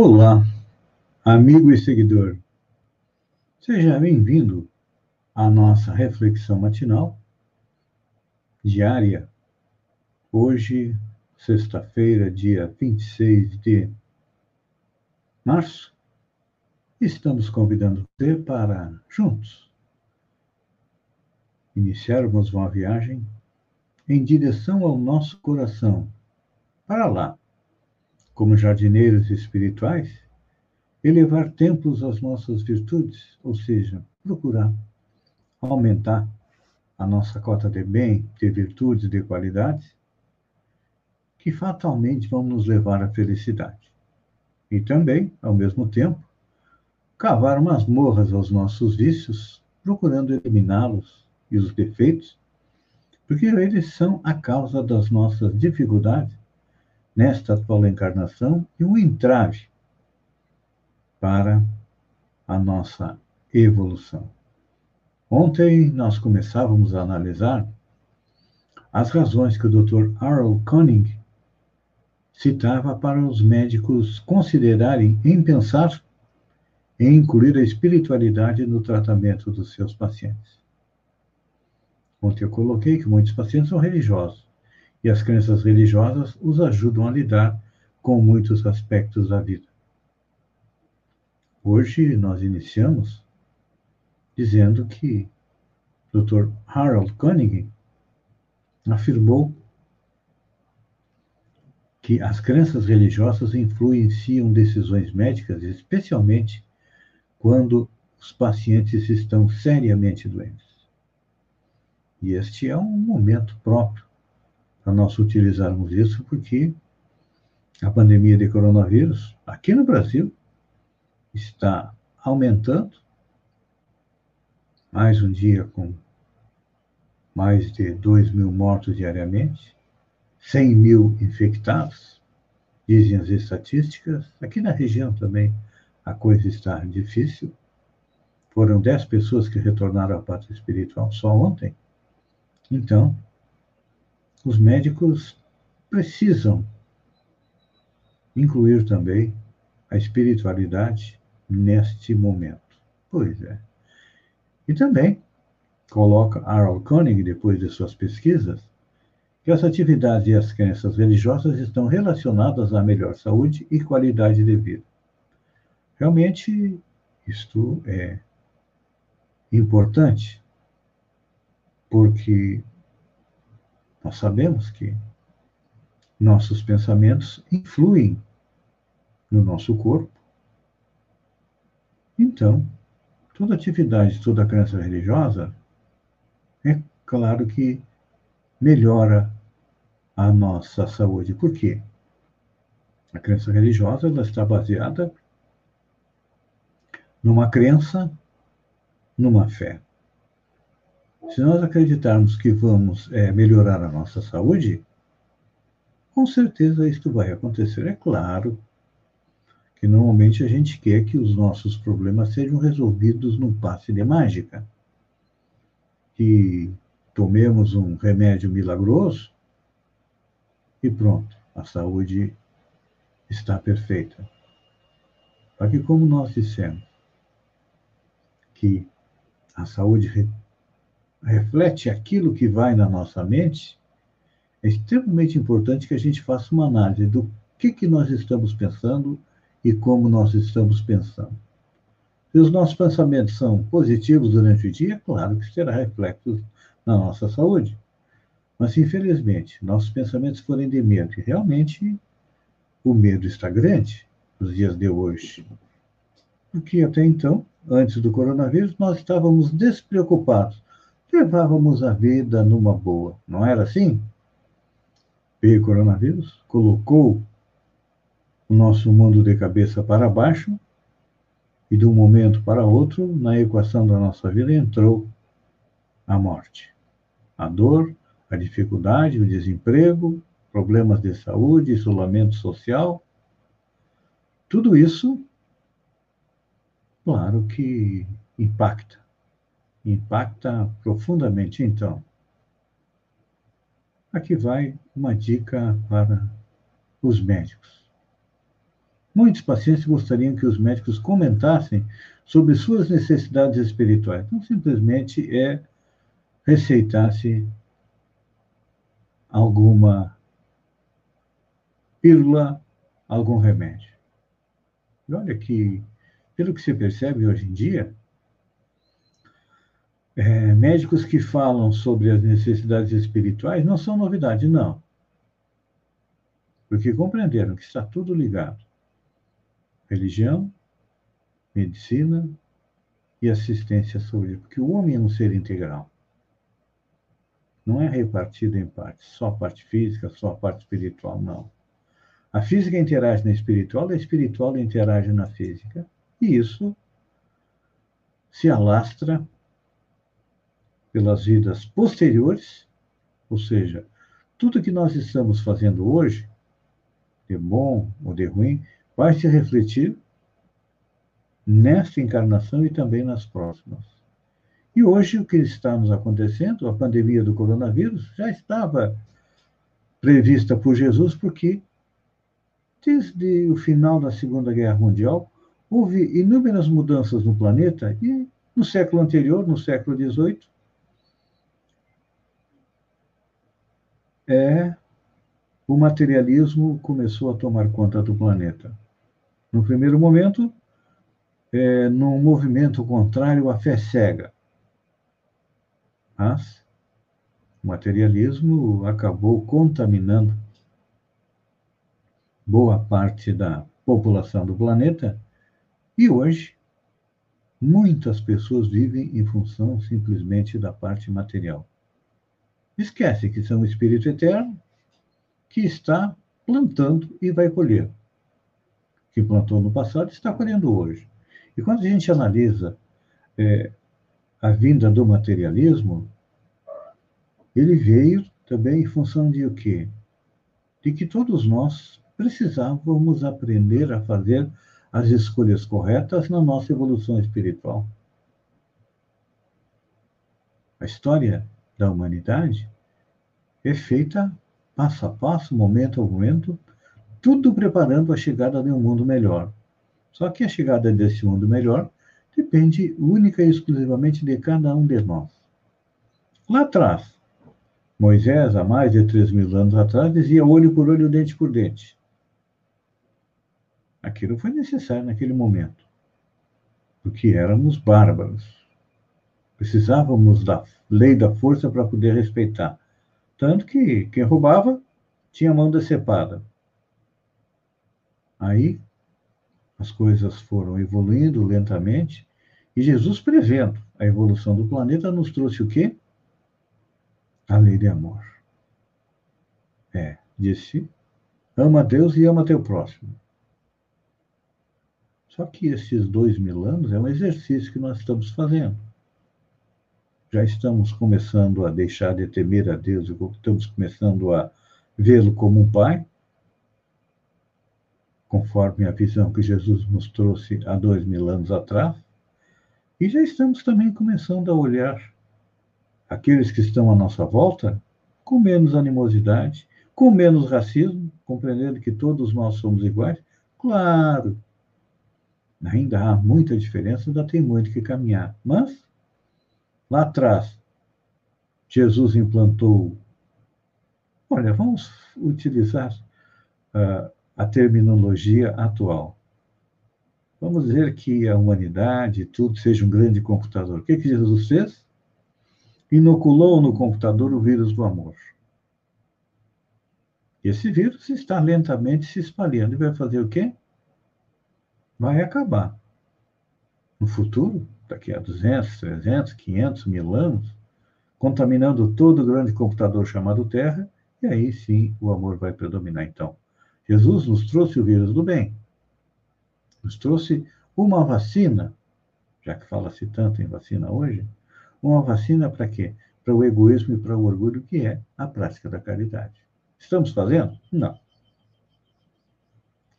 Olá, amigo e seguidor. Seja bem-vindo à nossa reflexão matinal diária. Hoje, sexta-feira, dia 26 de março, estamos convidando você para juntos iniciarmos uma viagem em direção ao nosso coração, para lá como jardineiros espirituais, elevar templos às nossas virtudes, ou seja, procurar aumentar a nossa cota de bem, de virtudes, de qualidades, que fatalmente vão nos levar à felicidade. E também, ao mesmo tempo, cavar masmorras aos nossos vícios, procurando eliminá-los e os defeitos, porque eles são a causa das nossas dificuldades nesta atual encarnação e um entrave para a nossa evolução. Ontem nós começávamos a analisar as razões que o Dr. Harold Koenig citava para os médicos considerarem em pensar em incluir a espiritualidade no tratamento dos seus pacientes. Ontem eu coloquei que muitos pacientes são religiosos e as crenças religiosas os ajudam a lidar com muitos aspectos da vida. Hoje nós iniciamos dizendo que Dr. Harold Koenig afirmou que as crenças religiosas influenciam decisões médicas, especialmente quando os pacientes estão seriamente doentes. E este é um momento próprio para nós utilizarmos isso, porque a pandemia de coronavírus, aqui no Brasil, está aumentando. Mais um dia com mais de 2 mil mortos diariamente, 100 mil infectados, dizem as estatísticas. Aqui na região também a coisa está difícil. Foram 10 pessoas que retornaram à pátria espiritual só ontem. Então, os médicos precisam incluir também a espiritualidade neste momento. Pois é. E também coloca Harold Koenig, depois de suas pesquisas, que as atividades e as crenças religiosas estão relacionadas à melhor saúde e qualidade de vida. Realmente, isto é importante, porque nós sabemos que nossos pensamentos influem no nosso corpo. Então, toda atividade, toda crença religiosa, é claro que melhora a nossa saúde. Por quê? A crença religiosa ela está baseada numa crença, numa fé. Se nós acreditarmos que vamos é, melhorar a nossa saúde, com certeza isto vai acontecer. É claro que normalmente a gente quer que os nossos problemas sejam resolvidos num passe de mágica. Que tomemos um remédio milagroso e pronto, a saúde está perfeita. Só que, como nós dissemos, que a saúde reflete aquilo que vai na nossa mente, é extremamente importante que a gente faça uma análise do que, que nós estamos pensando e como nós estamos pensando. Se os nossos pensamentos são positivos durante o dia, claro que terá reflexos na nossa saúde. Mas, infelizmente, nossos pensamentos forem de medo, e realmente o medo está grande nos dias de hoje. Porque até então, antes do coronavírus, nós estávamos despreocupados levávamos a vida numa boa. Não era assim? Veio o coronavírus, colocou o nosso mundo de cabeça para baixo e de um momento para outro, na equação da nossa vida, entrou a morte. A dor, a dificuldade, o desemprego, problemas de saúde, isolamento social. Tudo isso, claro que impacta impacta profundamente. Então, aqui vai uma dica para os médicos. Muitos pacientes gostariam que os médicos comentassem sobre suas necessidades espirituais. Não simplesmente é receitasse alguma pílula, algum remédio. E olha que, pelo que se percebe hoje em dia, é, médicos que falam sobre as necessidades espirituais não são novidade, não. Porque compreenderam que está tudo ligado. Religião, medicina e assistência saúde. Porque o homem é um ser integral. Não é repartido em partes, só a parte física, só a parte espiritual, não. A física interage na espiritual, a espiritual interage na física. E isso se alastra pelas vidas posteriores, ou seja, tudo que nós estamos fazendo hoje, de bom ou de ruim, vai se refletir nesta encarnação e também nas próximas. E hoje o que está nos acontecendo, a pandemia do coronavírus, já estava prevista por Jesus, porque desde o final da Segunda Guerra Mundial houve inúmeras mudanças no planeta e no século anterior, no século XVIII, é o materialismo começou a tomar conta do planeta. No primeiro momento, é, num movimento contrário à fé cega. Mas o materialismo acabou contaminando boa parte da população do planeta e hoje muitas pessoas vivem em função simplesmente da parte material. Esquece que são um espírito eterno que está plantando e vai colher. Que plantou no passado está colhendo hoje. E quando a gente analisa é, a vinda do materialismo, ele veio também em função de o quê? De que todos nós precisávamos aprender a fazer as escolhas corretas na nossa evolução espiritual. A história da humanidade é feita passo a passo, momento a momento, tudo preparando a chegada de um mundo melhor. Só que a chegada desse mundo melhor depende única e exclusivamente de cada um de nós. Lá atrás, Moisés, há mais de 3 mil anos atrás, dizia olho por olho, dente por dente. Aquilo foi necessário naquele momento, porque éramos bárbaros. Precisávamos da lei da força para poder respeitar. Tanto que quem roubava tinha a mão decepada. Aí as coisas foram evoluindo lentamente e Jesus, prevendo a evolução do planeta, nos trouxe o quê? A lei de amor. É, disse: ama Deus e ama teu próximo. Só que esses dois mil anos é um exercício que nós estamos fazendo já estamos começando a deixar de temer a Deus, estamos começando a vê-lo como um pai, conforme a visão que Jesus nos trouxe há dois mil anos atrás, e já estamos também começando a olhar aqueles que estão à nossa volta com menos animosidade, com menos racismo, compreendendo que todos nós somos iguais. Claro, ainda há muita diferença, ainda tem muito que caminhar, mas Lá atrás, Jesus implantou. Olha, vamos utilizar uh, a terminologia atual. Vamos dizer que a humanidade, tudo, seja um grande computador. O que, que Jesus fez? Inoculou no computador o vírus do amor. Esse vírus está lentamente se espalhando e vai fazer o quê? Vai acabar. No futuro, daqui a 200, 300, 500 mil anos, contaminando todo o grande computador chamado Terra, e aí sim o amor vai predominar. Então, Jesus nos trouxe o vírus do bem, nos trouxe uma vacina, já que fala-se tanto em vacina hoje, uma vacina para quê? Para o egoísmo e para o orgulho, que é a prática da caridade. Estamos fazendo? Não.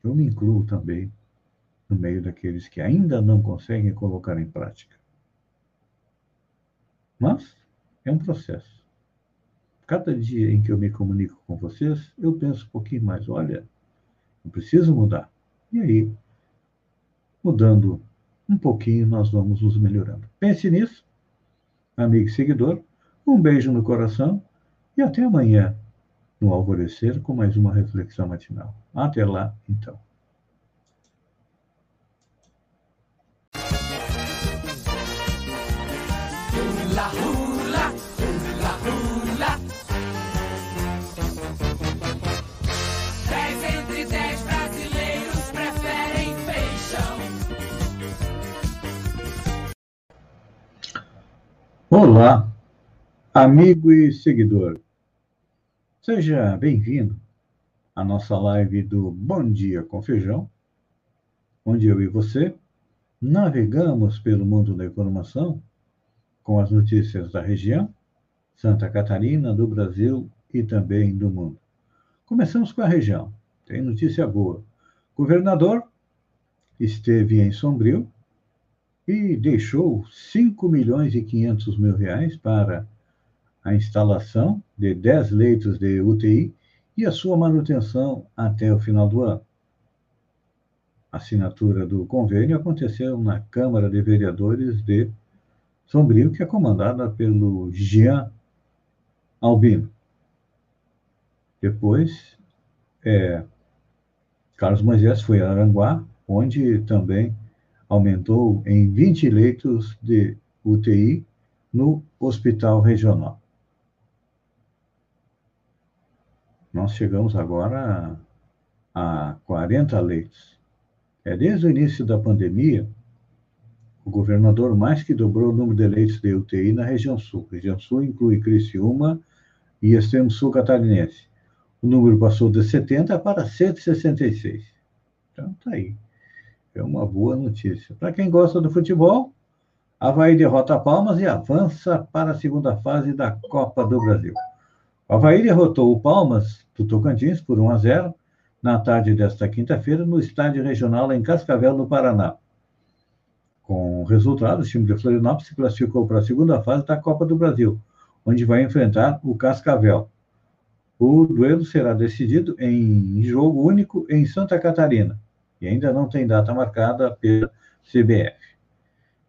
Eu me incluo também no meio daqueles que ainda não conseguem colocar em prática. Mas é um processo. Cada dia em que eu me comunico com vocês, eu penso um pouquinho mais: olha, eu preciso mudar. E aí, mudando um pouquinho, nós vamos nos melhorando. Pense nisso, amigo e seguidor. Um beijo no coração e até amanhã, no alvorecer, com mais uma reflexão matinal. Até lá, então. Olá, amigo e seguidor. Seja bem-vindo à nossa live do Bom Dia com Feijão, onde eu e você navegamos pelo mundo da informação com as notícias da região, Santa Catarina, do Brasil e também do mundo. Começamos com a região. Tem notícia boa. Governador esteve em Sombrio e deixou 5 milhões e 500 mil reais para a instalação de 10 leitos de UTI e a sua manutenção até o final do ano. A assinatura do convênio aconteceu na Câmara de Vereadores de Sombrio, que é comandada pelo Jean Albino. Depois, é, Carlos Moisés foi a Aranguá, onde também aumentou em 20 leitos de UTI no hospital regional. Nós chegamos agora a, a 40 leitos. É desde o início da pandemia, o governador mais que dobrou o número de leitos de UTI na região sul. A região sul inclui Criciúma e extremo sul catarinense. O número passou de 70 para 166. Então, está aí. É uma boa notícia. Para quem gosta do futebol, Havaí derrota Palmas e avança para a segunda fase da Copa do Brasil. O Havaí derrotou o Palmas do Tocantins por 1 a 0 na tarde desta quinta-feira no estádio regional em Cascavel, no Paraná. Com o resultado, o time de Florianópolis se classificou para a segunda fase da Copa do Brasil, onde vai enfrentar o Cascavel. O duelo será decidido em jogo único em Santa Catarina e ainda não tem data marcada pela CBF.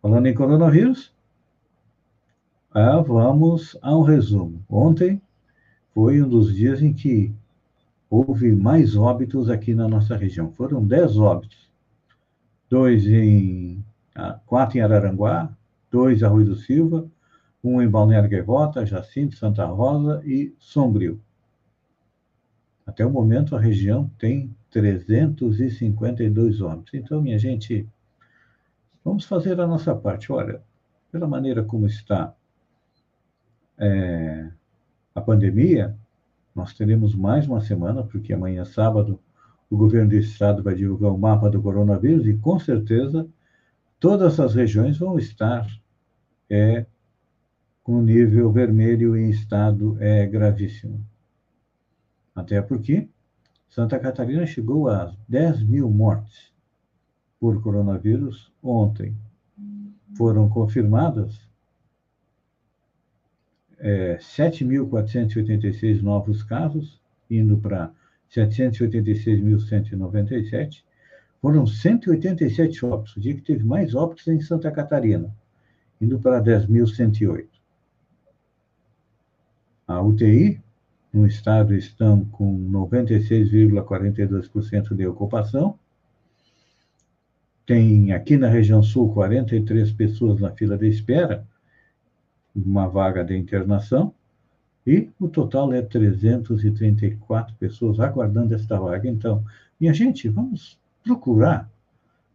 Falando em coronavírus, ah, vamos a um resumo. Ontem foi um dos dias em que houve mais óbitos aqui na nossa região. Foram 10 óbitos. Dois em. Ah, quatro em Araranguá, dois em Rui do Silva, um em Balneário Gaivota, Jacinto, Santa Rosa e Sombrio. Até o momento, a região tem 352 homens. Então, minha gente, vamos fazer a nossa parte. Olha, pela maneira como está é, a pandemia, nós teremos mais uma semana, porque amanhã, sábado, o governo do estado vai divulgar o mapa do coronavírus e, com certeza, todas as regiões vão estar é, com nível vermelho em estado é, gravíssimo. Até porque Santa Catarina chegou a 10 mil mortes por coronavírus ontem. Foram confirmadas é, 7.486 novos casos, indo para 786.197. Foram 187 óbitos, o dia que teve mais óbitos em Santa Catarina, indo para 10.108. A UTI no estado estão com 96,42% de ocupação. Tem aqui na região sul 43 pessoas na fila de espera, uma vaga de internação, e o total é 334 pessoas aguardando esta vaga. Então, minha gente, vamos procurar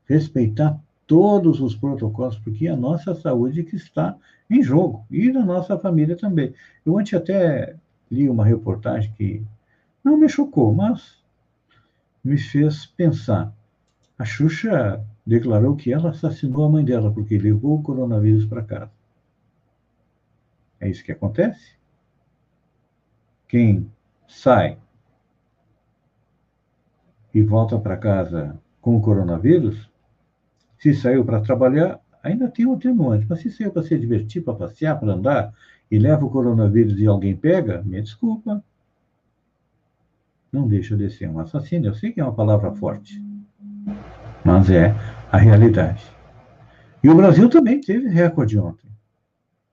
respeitar todos os protocolos, porque é a nossa saúde que está em jogo, e da nossa família também. Eu antes até li uma reportagem que não me chocou, mas me fez pensar. A Xuxa declarou que ela assassinou a mãe dela porque levou o coronavírus para casa. É isso que acontece? Quem sai e volta para casa com o coronavírus, se saiu para trabalhar, ainda tem um atenuante, mas se saiu para se divertir, para passear, para andar, e leva o coronavírus e alguém pega, me desculpa. Não deixa de ser um assassino. Eu sei que é uma palavra forte. mas é a realidade. E o Brasil também teve recorde ontem.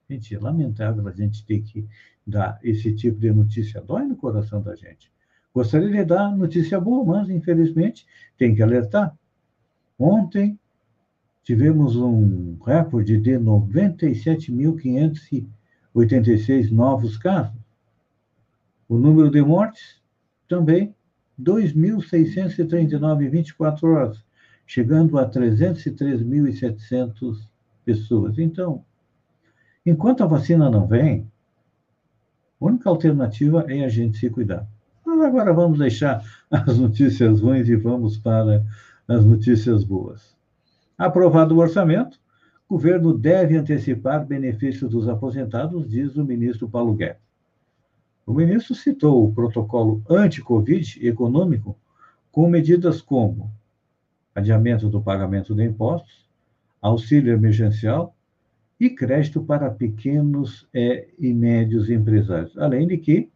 Gente, é lamentável a gente ter que dar esse tipo de notícia. Dói no coração da gente. Gostaria de dar notícia boa, mas infelizmente tem que alertar. Ontem tivemos um recorde de 97.586 novos casos. O número de mortes também 2.639 em 24 horas, chegando a 303.700 pessoas. Então, enquanto a vacina não vem, a única alternativa é a gente se cuidar. Mas agora vamos deixar as notícias ruins e vamos para as notícias boas. Aprovado o orçamento, o governo deve antecipar benefícios dos aposentados, diz o ministro Paulo Guedes. O ministro citou o protocolo anti-Covid econômico com medidas como adiamento do pagamento de impostos, auxílio emergencial e crédito para pequenos e médios empresários. Além de que,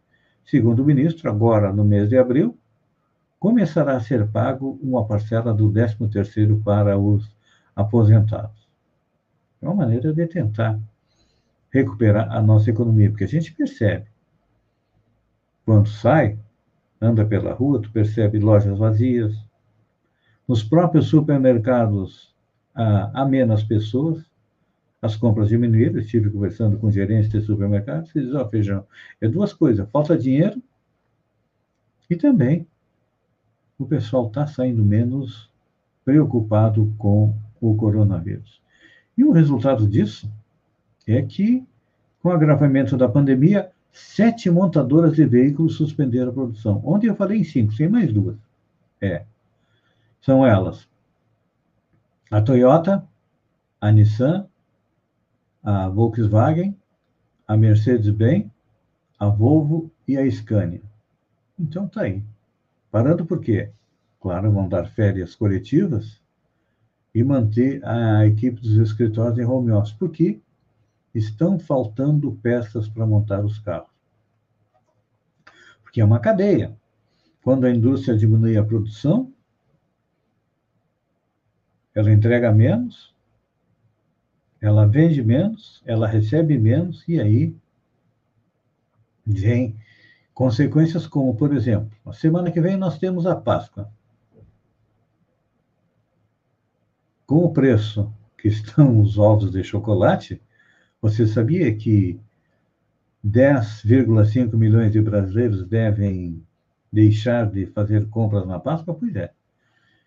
segundo o ministro, agora no mês de abril, começará a ser pago uma parcela do 13º para os aposentados. É uma maneira de tentar recuperar a nossa economia, porque a gente percebe quando sai, anda pela rua, tu percebe lojas vazias. Nos próprios supermercados há, menos pessoas, as compras diminuíram. Estive conversando com gerentes de supermercados e diz: Ó, oh, feijão, é duas coisas: falta dinheiro e também o pessoal está saindo menos preocupado com o coronavírus. E o resultado disso é que, com o agravamento da pandemia, sete montadoras de veículos suspenderam a produção. Ontem eu falei em cinco, tem mais duas. É. São elas a Toyota, a Nissan, a Volkswagen, a Mercedes-Benz, a Volvo e a Scania. Então tá aí. Parando por quê? Claro, vão dar férias coletivas e manter a equipe dos escritórios em home office. Por quê? estão faltando peças para montar os carros. Porque é uma cadeia. Quando a indústria diminui a produção, ela entrega menos, ela vende menos, ela recebe menos, e aí vem consequências como, por exemplo, a semana que vem nós temos a Páscoa. Com o preço que estão os ovos de chocolate, você sabia que 10,5 milhões de brasileiros devem deixar de fazer compras na Páscoa? Pois é.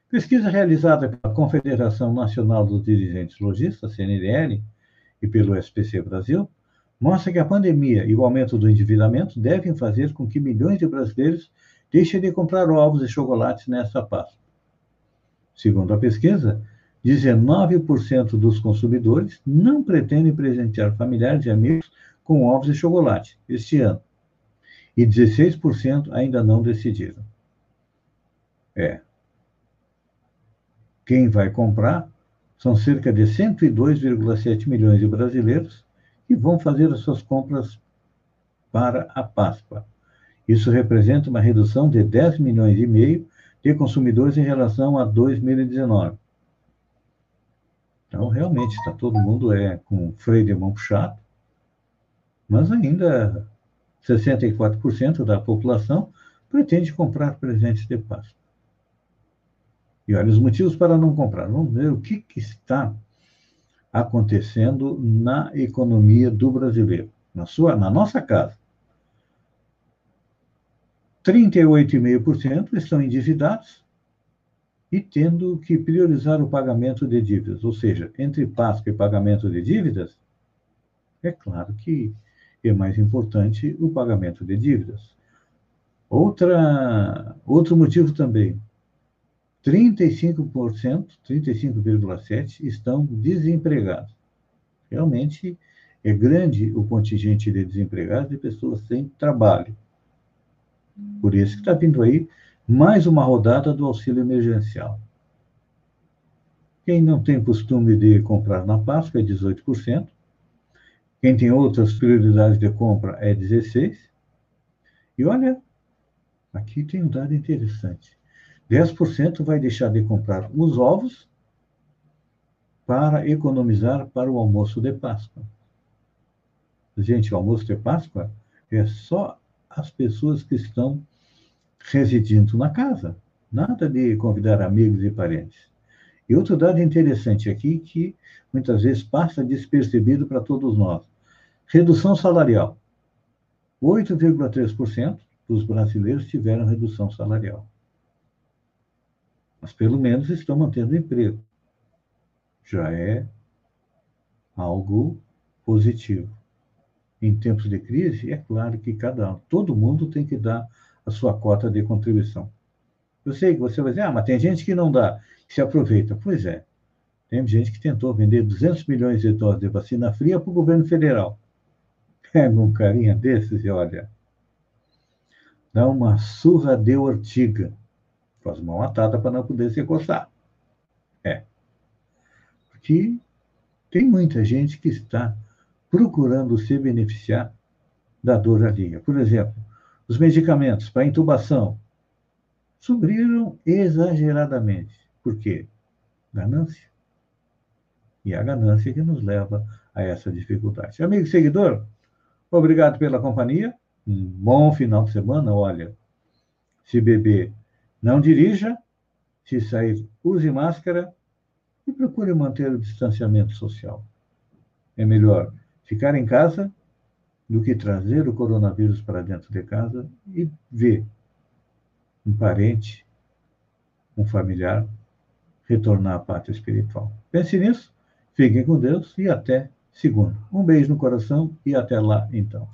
Pesquisa realizada pela Confederação Nacional dos Dirigentes Logistas, CNDL, e pelo SPC Brasil, mostra que a pandemia e o aumento do endividamento devem fazer com que milhões de brasileiros deixem de comprar ovos e chocolates nesta Páscoa. Segundo a pesquisa, 19% dos consumidores não pretendem presentear familiares e amigos com ovos e chocolate este ano. E 16% ainda não decidiram. É. Quem vai comprar são cerca de 102,7 milhões de brasileiros que vão fazer as suas compras para a Páscoa. Isso representa uma redução de 10 milhões e meio de consumidores em relação a 2019. Então, realmente, está todo mundo é com freio de mão puxado, mas ainda 64% da população pretende comprar presentes de Páscoa. E olha, os motivos para não comprar. Vamos ver o que, que está acontecendo na economia do brasileiro, na, sua, na nossa casa. 38,5% estão endividados, e tendo que priorizar o pagamento de dívidas, ou seja, entre Páscoa e pagamento de dívidas, é claro que é mais importante o pagamento de dívidas. Outra, outro motivo também, 35%, 35,7% estão desempregados. Realmente é grande o contingente de desempregados e pessoas sem trabalho. Por isso que está vindo aí mais uma rodada do auxílio emergencial. Quem não tem costume de comprar na Páscoa é 18%. Quem tem outras prioridades de compra é 16%. E olha, aqui tem um dado interessante. 10% vai deixar de comprar os ovos para economizar para o almoço de Páscoa. Gente, o almoço de Páscoa é só as pessoas que estão residindo na casa. Nada de convidar amigos e parentes. E outro dado interessante aqui que muitas vezes passa despercebido para todos nós. Redução salarial. 8,3% dos brasileiros tiveram redução salarial. Mas pelo menos estão mantendo o emprego. Já é algo positivo. Em tempos de crise, é claro que cada todo mundo tem que dar a sua cota de contribuição. Eu sei que você vai dizer, ah, mas tem gente que não dá, que se aproveita. Pois é, tem gente que tentou vender 200 milhões de doses de vacina fria para o governo federal. Pega um carinha desses e olha, dá uma surra de ortiga, faz uma matada para não poder se encostar. É. Porque tem muita gente que está procurando se beneficiar da dor alheia. Por exemplo, os medicamentos para intubação subiram exageradamente. Por quê? Ganância. E a ganância que nos leva a essa dificuldade. Amigo seguidor, obrigado pela companhia. Um bom final de semana. Olha, se beber, não dirija. Se sair, use máscara e procure manter o distanciamento social. É melhor ficar em casa do que trazer o coronavírus para dentro de casa e ver um parente, um familiar retornar à pátria espiritual. Pense nisso, fiquem com Deus e até segunda. Um beijo no coração e até lá então.